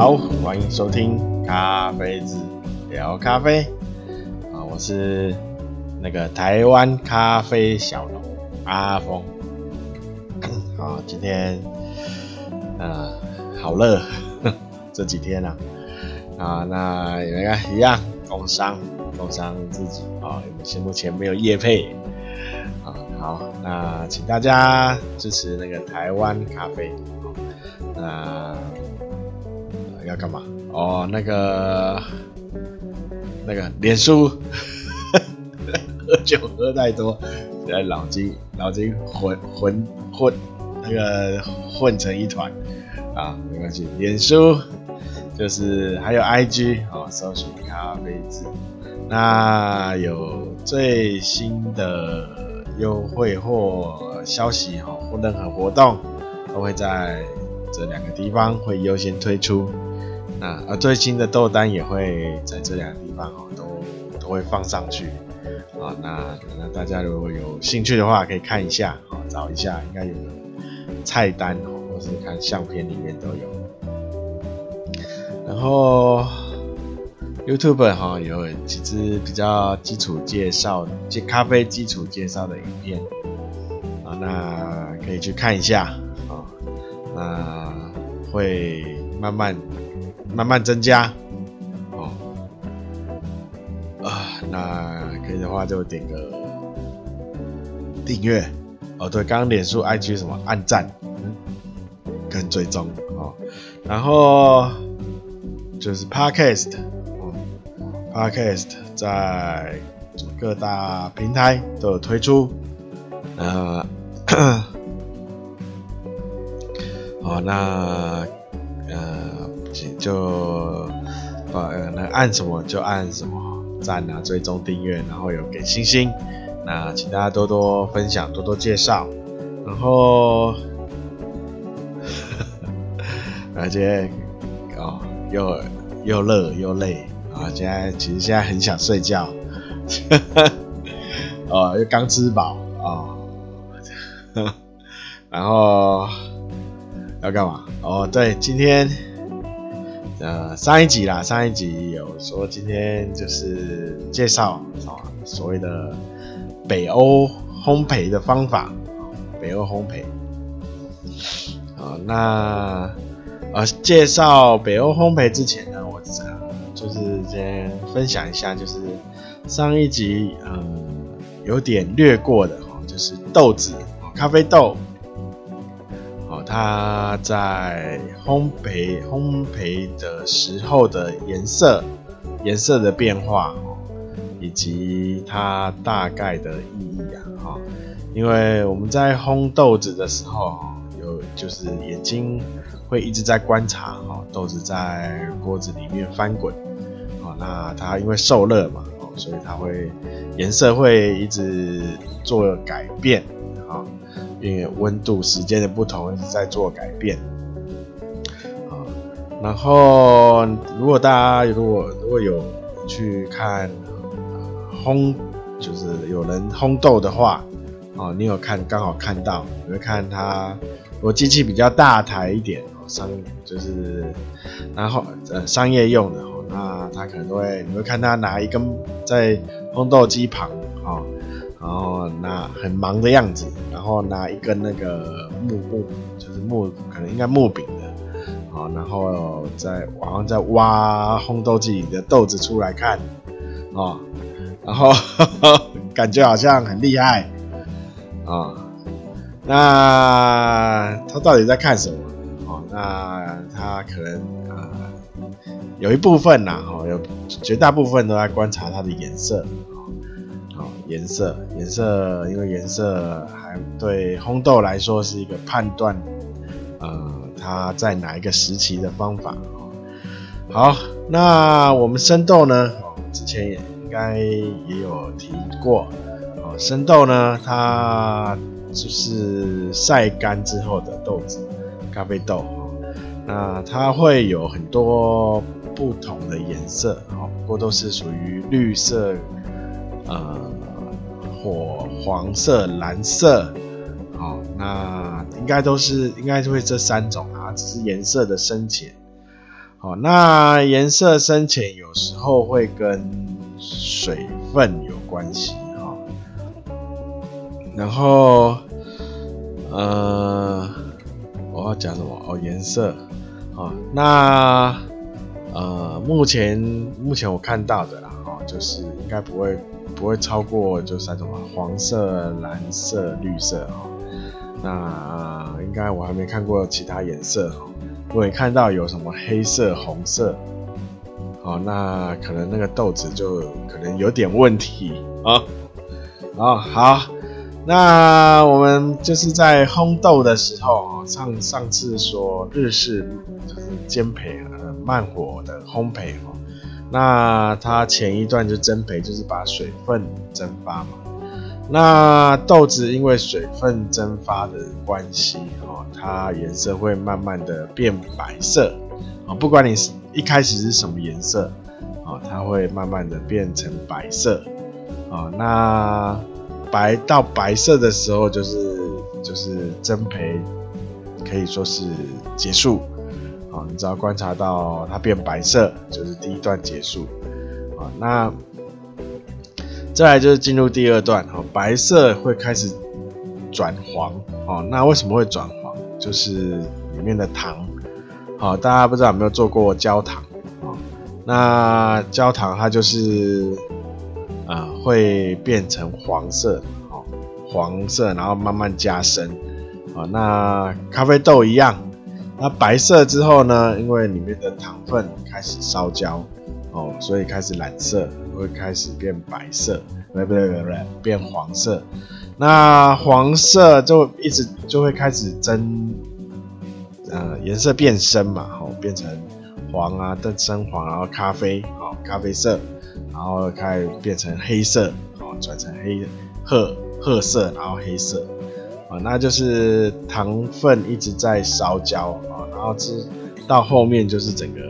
好，欢迎收听咖啡志聊咖啡啊，我是那个台湾咖啡小农阿峰。好，今天啊好热，这几天啊啊，那你们看一样，工伤工伤自己啊，现目前没有业配啊。好，那请大家支持那个台湾咖啡啊。要干嘛？哦，那个那个脸书，喝酒喝太多，现在脑筋脑筋混混混那个混成一团啊，没关系。脸书就是还有 IG 哦，搜寻咖啡志，那有最新的优惠或消息哈，或任何活动都会在这两个地方会优先推出。啊，而最新的豆单也会在这两个地方哦，都都会放上去啊。那那大家如果有兴趣的话，可以看一下啊，找一下，应该有菜单哦，或是看相片里面都有。然后 YouTube 哈有几支比较基础介绍、介咖啡基础介绍的影片啊，那可以去看一下啊。那会慢慢。慢慢增加，哦，啊，那可以的话就点个订阅，哦，对，刚刚脸书、IG 什么按赞，跟追踪，哦，然后就是 Podcast，哦，Podcast 在各大平台都有推出，呃，好，那呃。就把呃能按什么就按什么，赞啊，追踪订阅，然后有给星星，那请大家多多分享，多多介绍，然后，而且哦又又热又累啊，现在其实现在很想睡觉，哦又刚吃饱啊，然后要干嘛？哦对，今天。呃，上一集啦，上一集有说今天就是介绍啊，所谓的北欧烘焙的方法，北欧烘焙。啊，那呃，介绍北欧烘焙之前呢，我就是先分享一下，就是上一集嗯有点略过的哈，就是豆子，咖啡豆。它在烘焙烘焙的时候的颜色、颜色的变化，以及它大概的意义啊哈，因为我们在烘豆子的时候，有就是眼睛会一直在观察哈，豆子在锅子里面翻滚，啊，那它因为受热嘛，哦，所以它会颜色会一直做改变。因为温度、时间的不同，一直在做改变啊。然后，如果大家如果如果有去看烘，就是有人烘豆的话，啊，你有看刚好看到，你会看它，如果机器比较大台一点，哦商就是然后呃商业用的，哦那它可能都会你会看它拿一根在烘豆机旁啊。然后拿很忙的样子，然后拿一根那个木木，就是木，可能应该木柄的，啊，然后再往上在挖烘豆机里的豆子出来看，啊，然后呵呵感觉好像很厉害，啊，那他到底在看什么？哦，那他可能啊，有一部分呐，哈，有绝大部分都在观察它的颜色。颜色，颜色，因为颜色还对烘豆来说是一个判断，呃，它在哪一个时期的方法。好，那我们生豆呢？之前也应该也有提过，哦，生豆呢，它就是晒干之后的豆子，咖啡豆，那它会有很多不同的颜色，哦，不过都是属于绿色，呃。火黄色、蓝色，好、那应该都是应该就会这三种啊，只是颜色的深浅，好，那颜色深浅有时候会跟水分有关系哈。然后，呃，我要讲什么？哦，颜色。好，那呃，目前目前我看到的啦，哈，就是应该不会不会超过就三种啊，黄色、蓝色、绿色哈。那、应该我还没看过其他颜色哈。如果你看到有什么黑色、红色，好，那可能那个豆子就可能有点问题啊。哦，好，那我们就是在烘豆的时候啊，上上次说日式就是煎焙呃慢火的烘焙哦，那它前一段就蒸焙，就是把水分蒸发嘛。那豆子因为水分蒸发的关系，哦，它颜色会慢慢的变白色，啊，不管你是一开始是什么颜色，啊，它会慢慢的变成白色，啊，那白到白色的时候，就是就是蒸焙可以说是结束，啊，你只要观察到它变白色，就是第一段结束，啊，那。再来就是进入第二段，哦白色会开始转黄，哦，那为什么会转黄？就是里面的糖，好，大家不知道有没有做过焦糖，那焦糖它就是啊会变成黄色，黄色，然后慢慢加深，啊那咖啡豆一样，那白色之后呢，因为里面的糖分开始烧焦，哦，所以开始染色。会开始变白色，不对不对不对，变黄色。那黄色就一直就会开始增，呃，颜色变深嘛，哦，变成黄啊，更深黄，然后咖啡，哦，咖啡色，然后开变成黑色，哦，转成黑褐褐色，然后黑色，啊，那就是糖分一直在烧焦啊，然后这到后面就是整个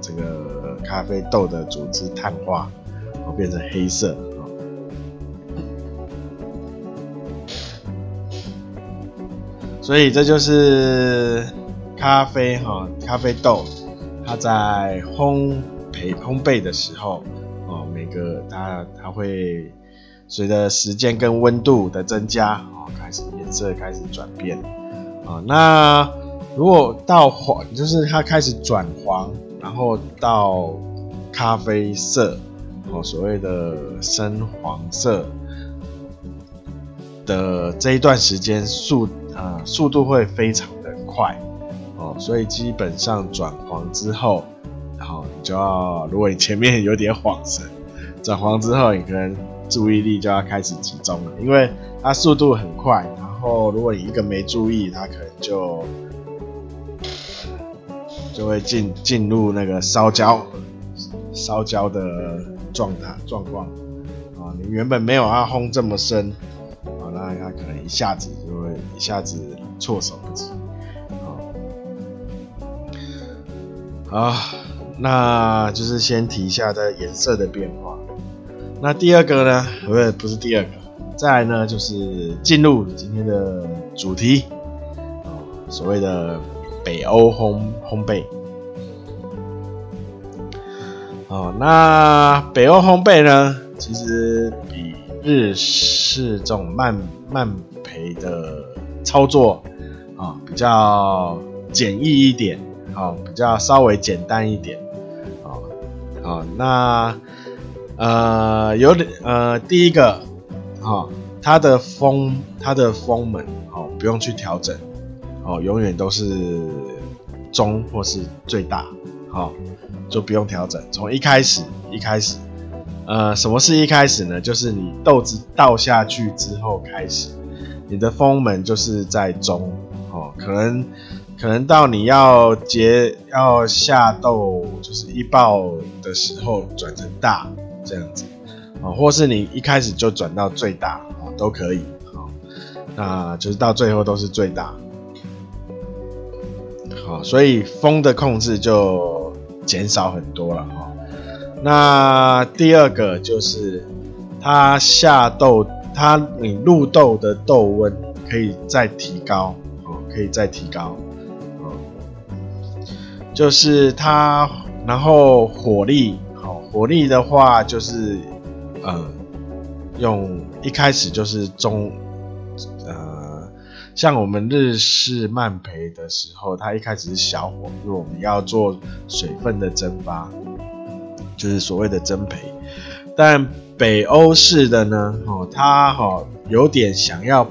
整个咖啡豆的组织碳化。然后变成黑色，所以这就是咖啡哈，咖啡豆它在烘焙烘焙的时候，哦，每个它它会随着时间跟温度的增加，哦，开始颜色开始转变，啊，那如果到黄，就是它开始转黄，然后到咖啡色。哦，所谓的深黄色的这一段时间速啊、呃、速度会非常的快哦，所以基本上转黄之后，然后你就要，如果你前面有点晃神，转黄之后，你可能注意力就要开始集中了，因为它速度很快，然后如果你一个没注意，它可能就就会进进入那个烧焦烧焦的。状态状况啊，你原本没有要烘这么深啊，那它可能一下子就会一下子措手不及啊。好，那就是先提一下它颜色的变化。那第二个呢？不是不是第二个，再来呢就是进入今天的主题，所谓的北欧烘烘焙。哦，那北欧烘焙呢，其实比日式这种慢慢焙的操作啊、比较简易一点，好、比较稍微简单一点，啊、哦，好、那呃有点呃第一个，哈、哦，它的风它的风门，哦，不用去调整，哦，永远都是中或是最大，好、哦。就不用调整，从一开始一开始，呃，什么是一开始呢？就是你豆子倒下去之后开始，你的风门就是在中，哦，可能可能到你要结要下豆，就是一爆的时候转成大这样子，哦，或是你一开始就转到最大，哦，都可以，哦，那就是到最后都是最大，好，所以风的控制就。减少很多了哈，那第二个就是它下豆，它你入豆的豆温可以再提高，哦，可以再提高，就是它，然后火力，火力的话就是，呃，用一开始就是中，呃，像我们日式慢培的时候，它一开始是小火，因为我们要做水分的蒸发，就是所谓的蒸培。但北欧式的呢，哦，它哈有点想要，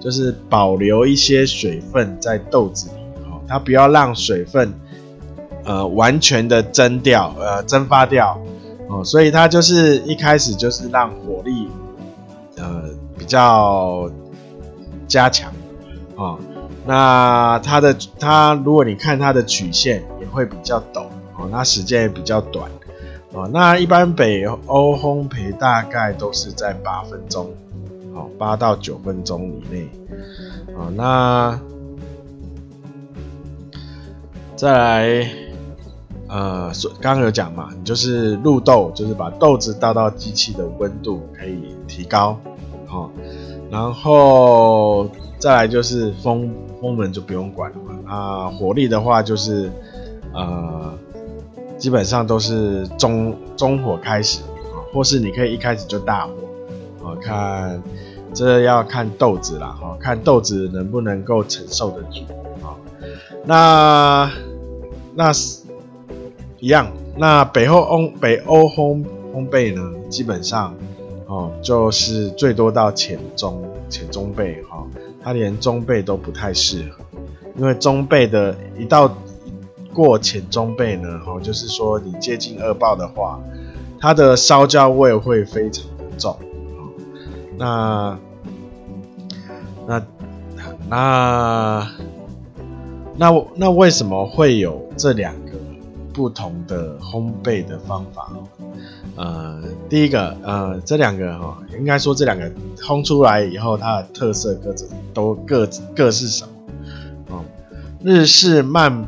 就是保留一些水分在豆子里，哦，它不要让水分，呃，完全的蒸掉，呃，蒸发掉，哦，所以它就是一开始就是让火力，呃，比较加强，哦，那它的它如果你看它的曲线也会比较陡，哦，那时间也比较短。哦，那一般北欧烘焙大概都是在八分钟，哦，八到九分钟以内。哦，那再来，呃，刚刚有讲嘛，你就是入豆，就是把豆子倒到机器的温度可以提高，哦，然后再来就是风风门就不用管了嘛。啊，火力的话就是，呃。基本上都是中中火开始啊，或是你可以一开始就大火啊，看这要看豆子啦，哈，看豆子能不能够承受得住啊。那那一样，那北欧烘北欧烘烘焙呢，基本上哦，就是最多到浅中浅中焙哈，它连中焙都不太适合，因为中焙的一到。过浅中焙呢，哈，就是说你接近二爆的话，它的烧焦味会非常的重，那那那那那为什么会有这两不同的烘焙的方法？呃，第一个，呃，这两个哈，应该说这两个烘出来以后，它的特色各自都各各是什么？哦，日式慢。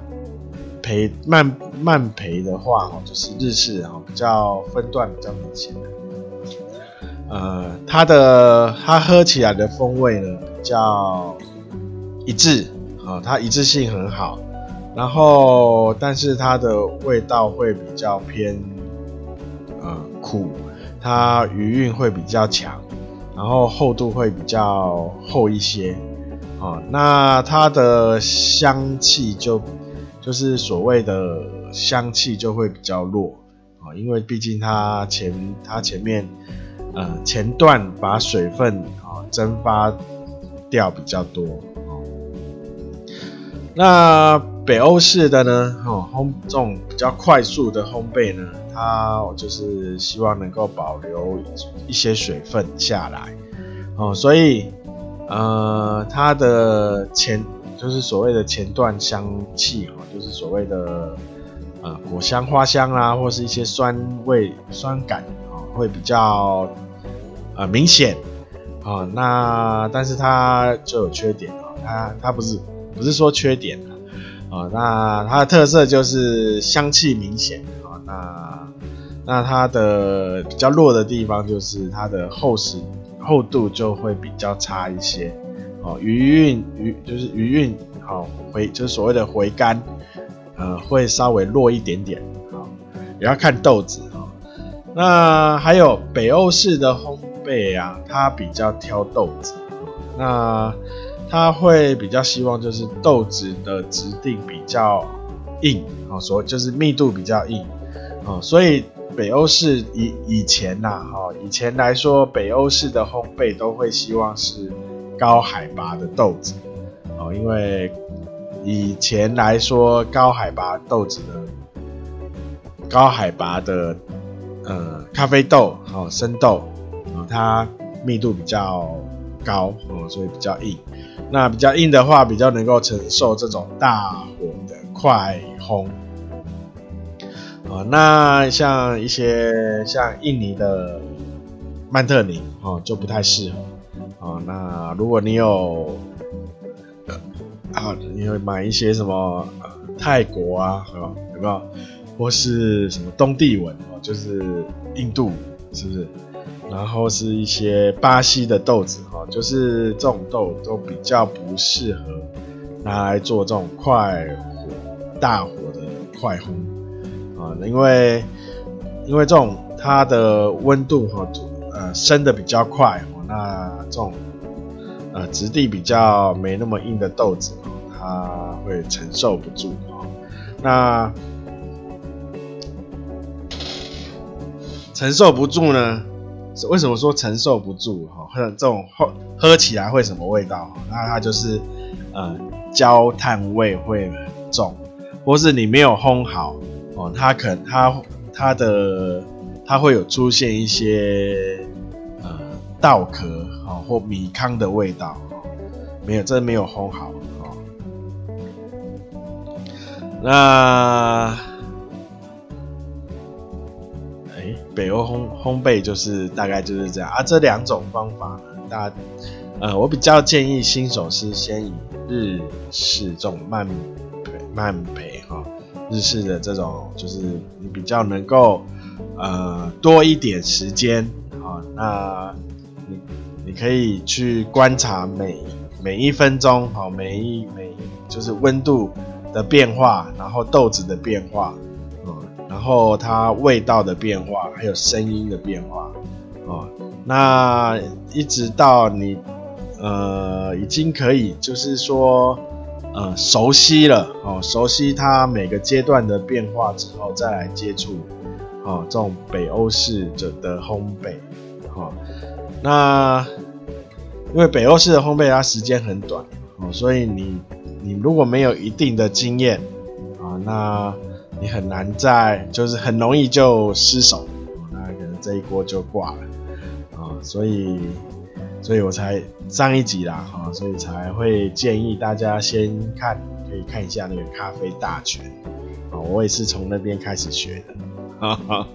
焙慢慢焙的话，哦，就是日式哈，比较分段比较明显的。呃，它的它喝起来的风味呢比较一致，啊，它一致性很好。然后，但是它的味道会比较偏呃苦，它余韵会比较强，然后厚度会比较厚一些。啊，那它的香气就。就是所谓的香气就会比较弱啊，因为毕竟它前它前面呃前段把水分啊蒸发掉比较多哦。那北欧式的呢，哦烘这种比较快速的烘焙呢，它就是希望能够保留一些水分下来哦，所以呃它的前。就是所谓的前段香气哈，就是所谓的呃果香、花香啦，或是一些酸味、酸感啊，会比较呃明显啊。那但是它就有缺点啊，它它不是不是说缺点啊，那它的特色就是香气明显啊。那那它的比较弱的地方就是它的厚实厚度就会比较差一些。哦，余韵余就是余韵，好回就是所谓的回甘，呃，会稍微弱一点点，好，也要看豆子哈。那还有北欧式的烘焙啊，它比较挑豆子，那他会比较希望就是豆子的质地比较硬，好，所就是密度比较硬，啊，所以北欧式以以前呐，哈，以前来说，北欧式的烘焙都会希望是。高海拔的豆子，哦，因为以前来说，高海拔豆子的高海拔的呃咖啡豆，哦，生豆，哦，它密度比较高，哦，所以比较硬。那比较硬的话，比较能够承受这种大火的快烘。哦，那像一些像印尼的曼特宁，哦，就不太适合。哦，那如果你有，啊，你会买一些什么呃泰国啊，有没有？或是什么东帝汶哦，就是印度，是不是？然后是一些巴西的豆子哈，就是这种豆都比较不适合拿来做这种快火大火的快烘啊，因为因为这种它的温度哈呃升的比较快，那这种呃质地比较没那么硬的豆子，它会承受不住啊。那承受不住呢？为什么说承受不住？哈，喝这种喝喝起来会什么味道？那它就是呃焦炭味会很重，或是你没有烘好哦，它可能它它的它会有出现一些呃稻壳啊或米糠的味道，没有，这没有烘好啊。那。北欧烘烘焙就是大概就是这样啊，这两种方法呢，大呃，我比较建议新手是先以日式这种慢慢焙哈，日式的这种就是你比较能够呃多一点时间啊，那你你可以去观察每每一分钟哈，每一每就是温度的变化，然后豆子的变化。然后它味道的变化，还有声音的变化，哦，那一直到你呃已经可以就是说呃熟悉了哦，熟悉它每个阶段的变化之后，再来接触哦这种北欧式的的烘焙，哦，那因为北欧式的烘焙它时间很短哦，所以你你如果没有一定的经验啊，那你很难在，就是很容易就失手，那可能这一锅就挂了啊，所以，所以我才上一集啦，哈，所以才会建议大家先看，可以看一下那个咖啡大全，啊，我也是从那边开始学的，哈哈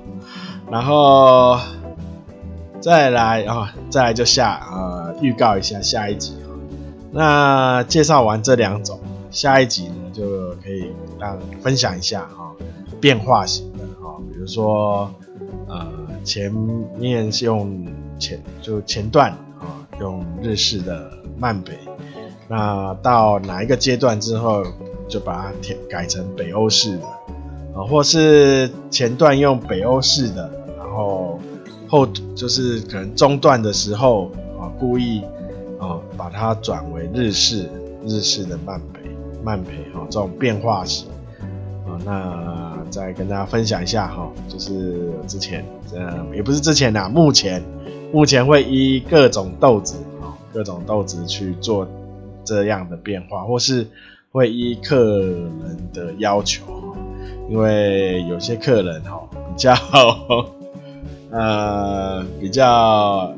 然后再来啊，再来就下啊，预告一下下一集，那介绍完这两种，下一集呢就可以让分享一下哈。变化型的哈，比如说，呃，前面是用前就前段啊，用日式的慢北，那到哪一个阶段之后，就把它填改成北欧式的啊，或是前段用北欧式的，然后后就是可能中段的时候啊，故意啊把它转为日式日式的慢焙慢焙哈，这种变化型啊，那。再跟大家分享一下哈，就是之前，呃，也不是之前啦，目前，目前会依各种豆子啊，各种豆子去做这样的变化，或是会依客人的要求，因为有些客人哈比较，呃，比较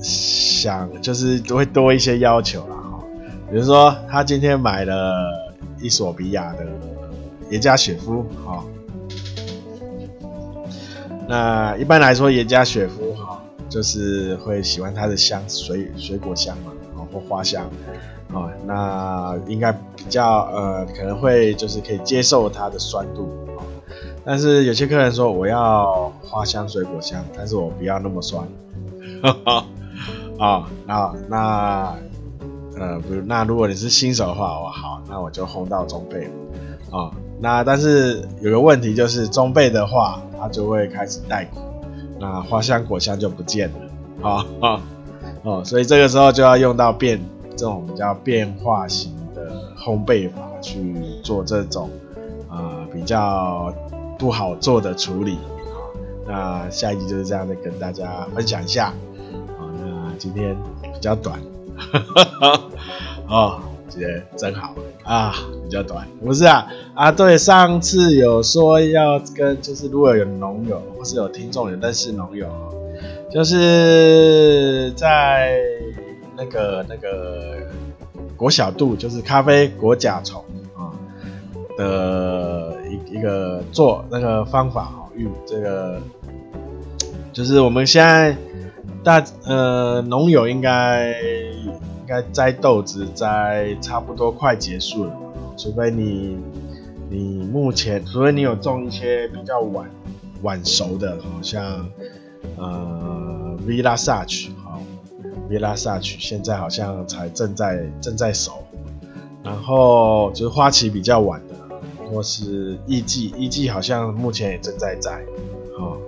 想就是会多一些要求啦哈，比如说他今天买了伊索比亚的。耶加雪夫，哈，那一般来说，耶加雪夫，哈，就是会喜欢它的香水水果香嘛，或花香，啊，那应该比较呃，可能会就是可以接受它的酸度，但是有些客人说我要花香水果香，但是我不要那么酸，哈哈，啊，那那呃，不，那如果你是新手的话，哦，好，那我就烘到中焙了，啊。那但是有个问题就是中焙的话，它就会开始带果，那花香果香就不见了，啊啊哦，所以这个时候就要用到变这种比较变化型的烘焙法去做这种啊、比较不好做的处理啊。那下一集就是这样的跟大家分享一下啊。那今天比较短，哈哈哈哦。觉得真好啊，比较短，不是啊啊，对，上次有说要跟，就是如果有农友或是有听众有认识农友，就是在那个那个国小度，就是咖啡国甲虫啊的一一个做那个方法哈，与这个就是我们现在大呃农友应该。应该摘豆子摘差不多快结束了，除非你你目前，除非你有种一些比较晚晚熟的，好像呃 Village 好 Village 现在好像才正在正在熟，然后就是花期比较晚的，或是艺伎，艺伎好像目前也正在摘，哦，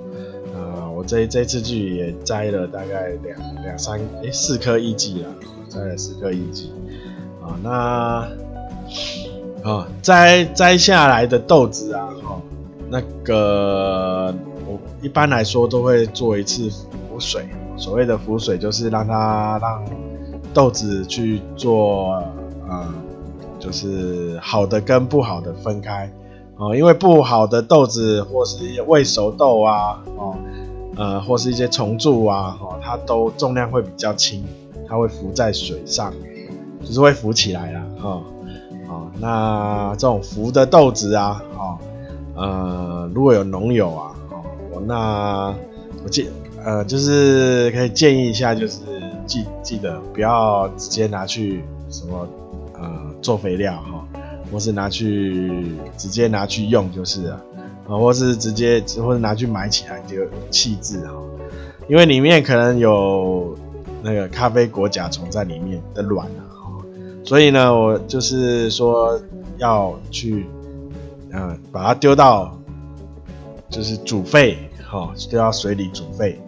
呃，我这这次去也摘了大概两两三诶四颗艺伎了，摘了十颗一级，啊，那啊摘摘下来的豆子啊，哈，那个我一般来说都会做一次浮水，所谓的浮水就是让它让豆子去做，呃。就是好的跟不好的分开哦，因为不好的豆子或是一些未熟豆啊，哦，呃，或是一些虫蛀啊，哦，它都重量会比较轻，它会浮在水上，就是会浮起来啦，哈，哦，那这种浮的豆子啊，哦，呃，如果有农友啊，哦，那我建，呃，就是可以建议一下，就是记记得不要直接拿去什么。呃，做肥料哈，或是拿去直接拿去用就是了，啊，或是直接或者拿去埋起来就弃置哈，因为里面可能有那个咖啡果甲虫在里面的卵啊，所以呢，我就是说要去，嗯，把它丢到就是煮沸哈，丢到水里煮沸。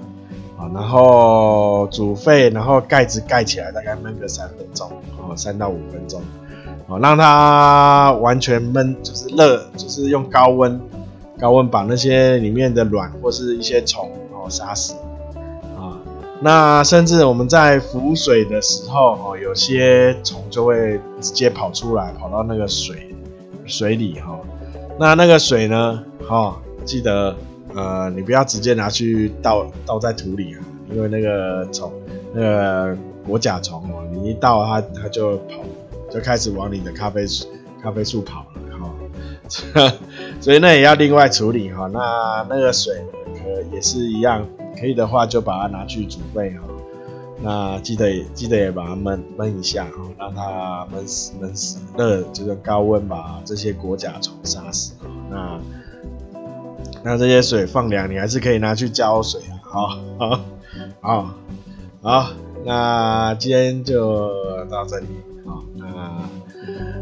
啊然后煮沸，然后盖子盖起来，大概焖个三分钟，哦，三到五分钟，哦，让它完全焖，就是热，就是用高温，高温把那些里面的卵或是一些虫，哦，杀死，那甚至我们在浮水的时候，哦，有些虫就会直接跑出来，跑到那个水水里，哈，那那个水呢，哈，记得。呃，你不要直接拿去倒倒在土里啊，因为那个虫，那个果甲虫哦，你一倒它它就跑，就开始往你的咖啡咖啡树跑了哈，所以那也要另外处理哈。那那个水呃也是一样，可以的话就把它拿去煮沸哈。那记得记得也把它焖焖一下哈，让它焖死焖死热，就是高温把这些果甲虫杀死哈。那那这些水放凉，你还是可以拿去浇水啊。好，好，好，那今天就到这里。好，那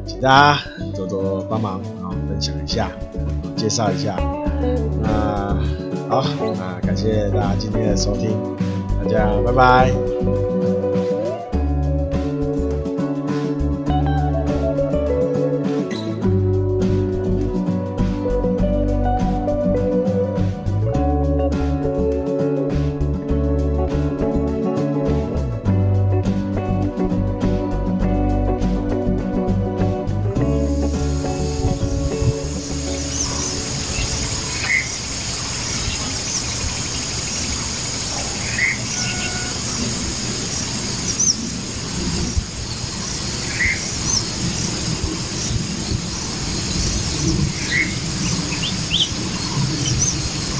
请大家多多帮忙，啊，分享一下，介绍一下。那好，那感谢大家今天的收听，大家拜拜。